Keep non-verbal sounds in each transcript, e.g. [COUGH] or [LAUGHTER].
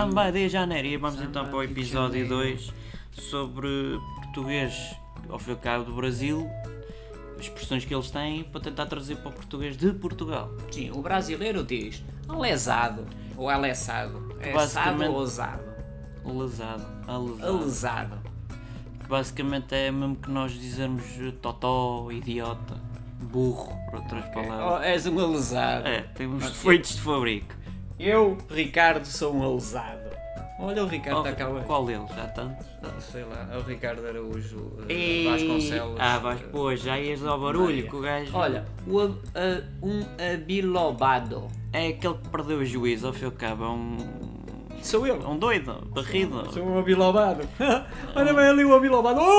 Samba de Janeiro. Vamos então Samba para o episódio Janeiro. 2 sobre português ao fim e cabo do Brasil, expressões que eles têm para tentar trazer para o português de Portugal. Sim, o brasileiro diz alesado ou alessado. É Basicamente- ou ousado? Lesado, alesado. Alesado. Que basicamente é mesmo que nós dizermos totó, idiota, burro, por outras palavras. Oh, és um alesado. É, tem uns defeitos de fabrico. Eu, Ricardo, sou um alesado. Olha o Ricardo Oh, está cá hoje. qual deles? Já tantos? Ah, Sei lá, é o Ricardo Araújo eh, E- Vasconcelos. Ah, vais, eh, pô, já ias ao barulho que o gajo. Olha, o um abilobado. É aquele que perdeu o juízo, ao fim e ao cabo, é um. Sou eu. É um doido, barrido. [LAUGHS] Sou um abilobado. [LAUGHS] Olha bem ali o abilobado. [LAUGHS]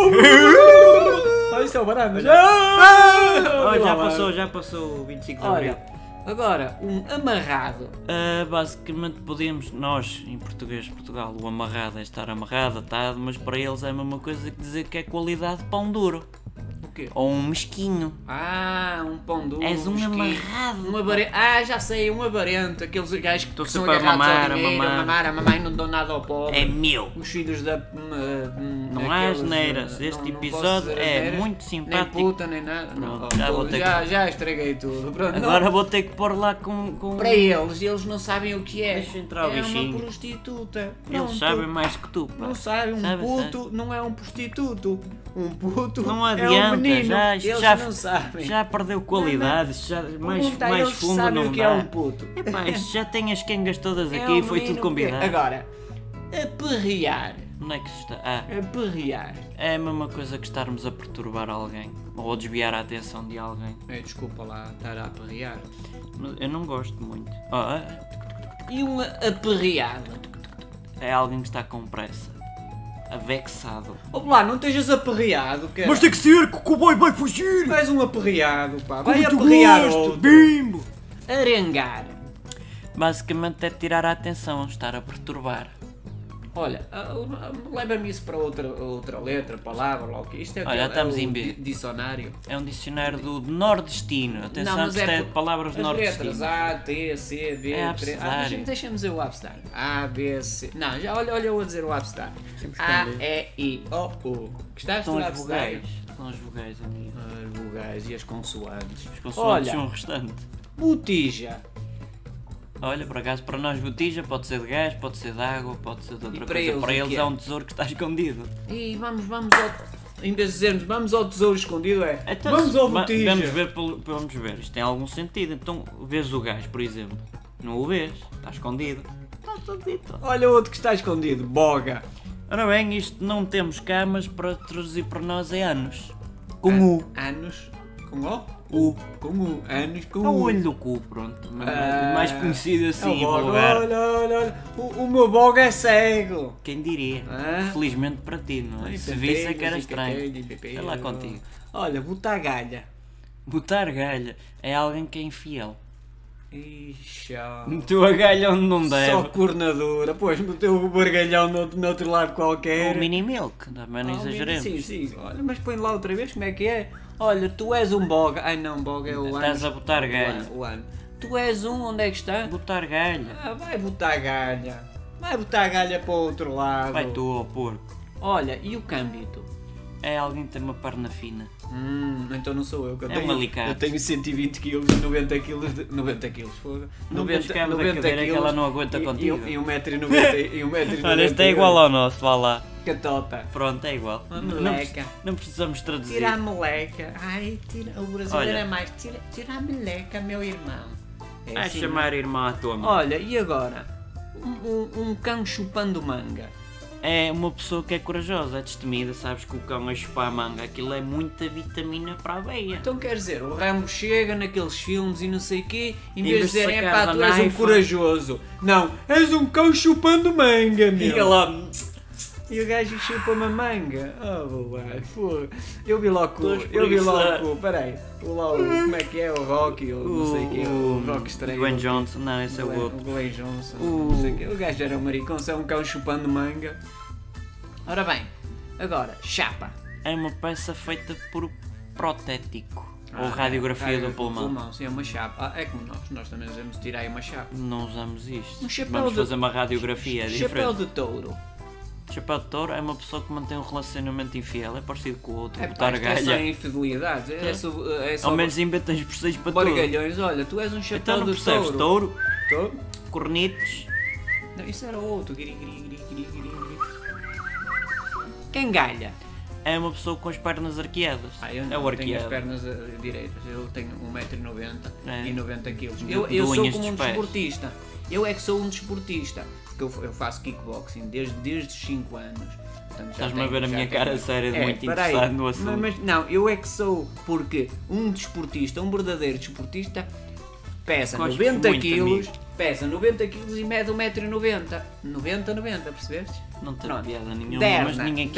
Oh! Olha isso é o baranda. Oh, já passou, já passou o 25 de abril. Olha, agora, um amarrado. Ah, basicamente podemos, nós em português de Portugal, o amarrado é estar amarrado, atado, mas para eles é a mesma coisa que dizer que é qualidade de pão duro. Quê? Ou um mesquinho. Ah, um pão duro. És um mesquinho. amarrado. Um avarento. Ah, já sei, um avarento. Aqueles gajos que Estou são sempre a mamar, a mamar. a mamar, a mamar e não dão nada ao pobre. É meu. Os filhos da. hum, Não há asneiras. Este não- não episódio dizer é asneiras, muito simpático. Nem puta, nem nada. Não, já vou ter já, que- já estraguei tudo. Pronto, não. Agora vou ter que pôr lá com. com... Para eles, eles não sabem o que é. Deixa entrar o é bichinho. uma prostituta. Eles Pronto. sabem mais que tu, pá. Não sabem, um Sabe, puto não é um prostituto. Um puto Não é adianta, um menino. Já, isto eles já, não sabem. já perdeu qualidade, já, mais, Pergunta a mais eles fundo sabem não o que dá. é um puto. Epá, [LAUGHS] isto já tem as quengas todas É aqui um e foi menino tudo combinado. que- Agora, aperrear. Onde é que se está? Ah, Aperrear. é a mesma coisa que estarmos a perturbar alguém ou a desviar a atenção de alguém. Eh, Desculpa lá estar a aperrear. Mas Eu não gosto muito. Oh, ah, E um aperreado? é alguém que está com pressa, avexado. Ó lá, não estejas aperreado, cara. Mas tem que ser que o cowboy vai fugir! És um aperreado, pá. Vai muito aperrear gosto, outro. bimbo! Arengar. Basicamente é tirar a atenção, estar a perturbar. Olha, ah, leva-me isso para outra, outra letra, palavra, lá o que Isto é, Olha, é estamos o em B. di- dicionário. É um dicionário do nordestino. Atenção, Não, mas é, é de palavras As letras nordestinas. A, T, C, B, É 3. Ah, deixa-me dizer o abecedário. A, B, C. Não, já olha, olha eu a dizer o abecedário. A, E, I, O, U. Gostaste do as vogais. São as vogais, amigo. As vogais e as consoantes. Os consoantes Olha, são o restante. botija. Olha, por acaso, para nós botija pode ser de gás, pode ser de água, pode ser de outra para coisa. eles para eles é? é? um tesouro que está [LAUGHS] escondido. E vamos, vamos ao... Em vez de dizermos vamos ao tesouro escondido, é Então, vamos ao botija. Vamos ver, vamos ver, isto tem algum sentido. Então, vês o gás, por exemplo. Não o vês, está escondido. Está escondido. Olha o outro que está escondido. Boga. Ora bem, isto não temos cá, mas para traduzir para nós é anos. Com U. Anos. Com O? U. Com U. Anos com É o olho do cu, pronto. mas Ah, mais conhecido é o assim, boga. vulgar. Olha, olha, olha. O, o meu boga é cego. Quem diria? Ah. Felizmente para ti, não é? Se visse é que era estranho. É lá contigo. Olha, botagalha. Botar galha é alguém que é infiel. Ixi, Meteu a galha onde não Só deve. cornadura. Pois, meteu o bargalhão no, outro- no outro lado qualquer. O mini milk, também não Ah, o mini- exageremos. Sim, sim. Olha, mas põe lá outra vez como é que é. Olha, tu és um boga. Ai não, boga é o ano. Estás a botar galha. o ano. Tu és um, onde é que está? Botar galha. Ah, vai botar galha. Vai botar galha para o outro lado. Vai tu ao porco. Olha, e o câmbito? É alguém que tem uma perna fina. Hum, então não sou eu que eu É tenho. um alicate. Eu tenho 120 kg e 90 kg de. 90 kg, foda. Não vês cabo da cadeira que ela não aguenta e, contigo? E, e 1,90m e 1,90m. [LAUGHS] Olha, este é igual ao nosso, vá lá. Catota. Pronto, é igual. Não, meleca. não precisamos traduzir. Tira a meleca. Ai, tira, o brasileiro é mais. Tira, tira a meleca, meu irmão. É Vai assim, chamar irmã à tua mãe. Olha, e agora? Um, um, um cão chupando manga. É uma pessoa que é corajosa, é destemida, sabes que o cão a chupar a manga, aquilo é muita vitamina para a veia. Então quer dizer, o Rambo chega naqueles filmes e não sei o quê, em vez de dizerem, é pá, tu és um naifa." corajoso. Não, és um cão chupando manga, meu. Fica lá. E o gajo chupa uma manga. Oh, boy, fogo. Eu vi logo, eu vi logo, o- peraí, o lá, o, como é que é, o Rocky, ou não sei o o Rock estranho. Dwayne Johnson, não, esse é o Glenn- outro. O Glenn Johnson, O- não sei o. O gajo era um maricão, é um cão chupando manga. Ora bem, agora, chapa. É uma peça feita por protético. Ou Ah, radiografia é, do pulmão. Sim, é uma chapa. Ah, é como nós. Nós também devemos tirar aí uma chapa. Não usamos isto. Um chapéu Vamos de- fazer uma radiografia, é Chapéu diferente. de touro. Chapéu de touro é uma pessoa que mantém um relacionamento infiel, é parecido com o outro, É botar é galha. infidelidade. É, É. só, é só Ao menos inventam expressões para tudo. bargalhões. Olha, tu és um chapéu Então não de percebes? touro. Touro, cornetes, Não, isso era outro. Giri, giri, giri, giri, giri. Cangalha. é uma pessoa com as pernas arqueadas. Ah, eu é não o tenho as arqueado. pernas eh, direitas. Eu tenho 1,90m É. e 90kg. De- Eu, eu sou como um desportista. Eu é que sou um desportista. Porque eu, eu faço kickboxing desde, desde os 5 anos. Estás-me a tenho- ver a minha tenho- cara séria de É, muito interessado no assunto. Mas, não, eu é que sou porque um desportista, um verdadeiro desportista, pesa Gostas 90 muito de quilos, pesa 90 quilos e mede 1,90m. 90, 90, percebeste? Não tem Pronto. piada nenhuma, Derna, mas ninguém.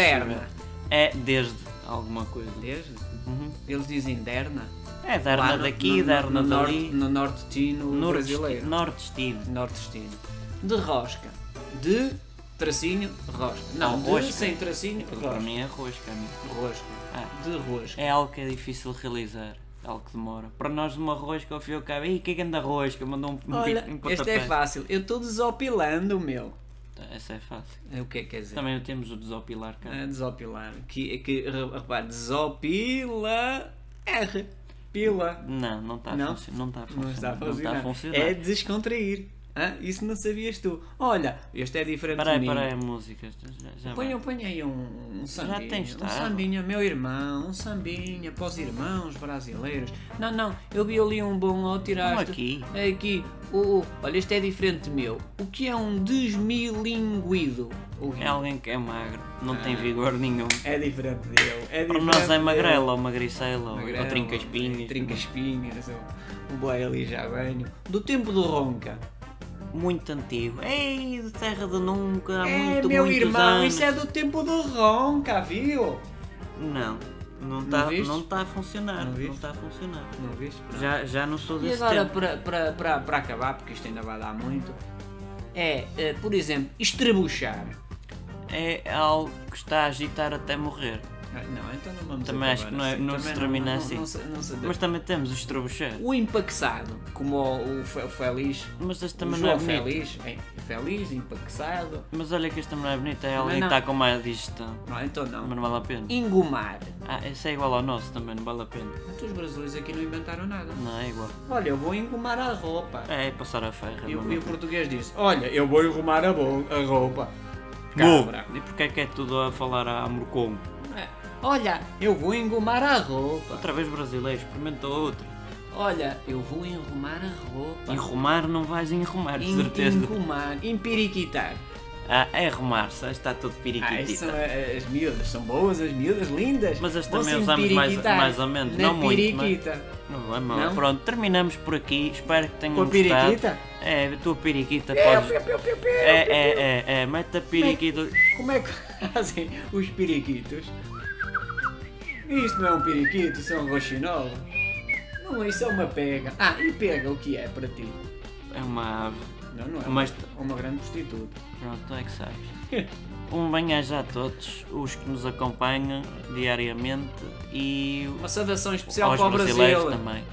É desde alguma coisa. Desde? Uhum. Eles dizem derna. É derna daqui, no, derna no, dali. norte, no nordestino brasileiro. Nordestino. Nordestino. De rosca. De tracinho, rosca. Não, Ou de rosca. sem tracinho, Aquilo para rosca. mim é rosca, amigo. Rosca. Ah. De rosca. É algo que é difícil de realizar. É algo que demora. Para nós, uma rosca, ao fio e cabo, Ih, que é que anda rosca? Mandou um, Olha, um este é fácil. Eu estou desopilando o meu. Essa é fácil. É O que é que quer dizer? Também temos o desopilar cá. É desopilar. Que, que, re- repare, desopila R. Pila. Não, não está a Não? funcionar. Não está a funcionar. Não está a funcionar. É descontrair. Hã? Isso não sabias tu. Olha, este é diferente Peraí, de mim. peraí, música. Já, já vai. põe aí um, um sambinha. tens um sambinha, meu irmão. Um sambinha para os irmãos brasileiros. Não, não. Eu vi ali um bom ao tirar. Aqui. É aqui. O, o- olha, este é diferente de meu. O que é um desmilinguido? É alguém que é magro, não Ah. tem vigor nenhum. É diferente dele. É Para nós é ou ou- Magrelo, ou trinca espinhos. Trinca espinhas. O boi ali já venho. Do tempo do Ronca. Muito antigo. Ei, de terra de nunca, há é, muito, meu irmão, anos. isso é do tempo do Ronca, viu? Não, não está não tá a funcionar. Não está a funcionar. Não viste? Já, já não sou E desse agora, tempo. para, para, acabar, porque isto ainda vai dar muito, é, eh, por exemplo, estrebuchar. É algo que está a agitar até morrer. Ah, Não, então não vamos Também acho que não é- assim. não se termina assim. Mas também temos o estrobuchar. O empaqueçado, como o, o Fe- o Feliz. Mas este também não é bonito. Feliz. É, feliz, empaqueçado. Mas olha que este também não é bonito. É alguém que está com má digestão. Não, então não. Mas não vale a pena. Engomar. Ah, esse é igual ao nosso também, não vale a pena. Então os brasileiros aqui não inventaram nada. Não, é igual. Olha, eu vou engomar a roupa. É, é passar a ferra. E, o- português disse: Olha, eu vou arrumar a, a roupa. Cabra. E porquê é que é tudo a falar a Morcom? É, Olha, eu vou engomar a roupa. Outra vez brasileiro, experimenta outra. Olha, eu vou enrumar a roupa. Enrumar não vais enrumar, de certeza. Engomar, empiriquitar. Ah, é arrumar, se está tudo Ah, isso periquitita. são a- as miúdas, são boas as miúdas, lindas. Mas as também usamos mais- mais ou menos, não muito, periquita. Não é mal. Pronto, terminamos por aqui. Espero que tenham Com a gostado. periquita? É, a tua podes. piu, É, é, piu. é, é, mete a periquita. Como é que [LAUGHS] fazem os periquitos? Isto não é um periquito, isso é um roxinol. Não, isso é uma pega. Ah, e pega o que é para ti? É uma ave. Não, não é Mas- uma, uma grande prostituta. Pronto, é que sabes. [LAUGHS] Um bem-aja a todos os que nos acompanham diariamente e Uma saudação especial aos para o brasileiros Brasil. também.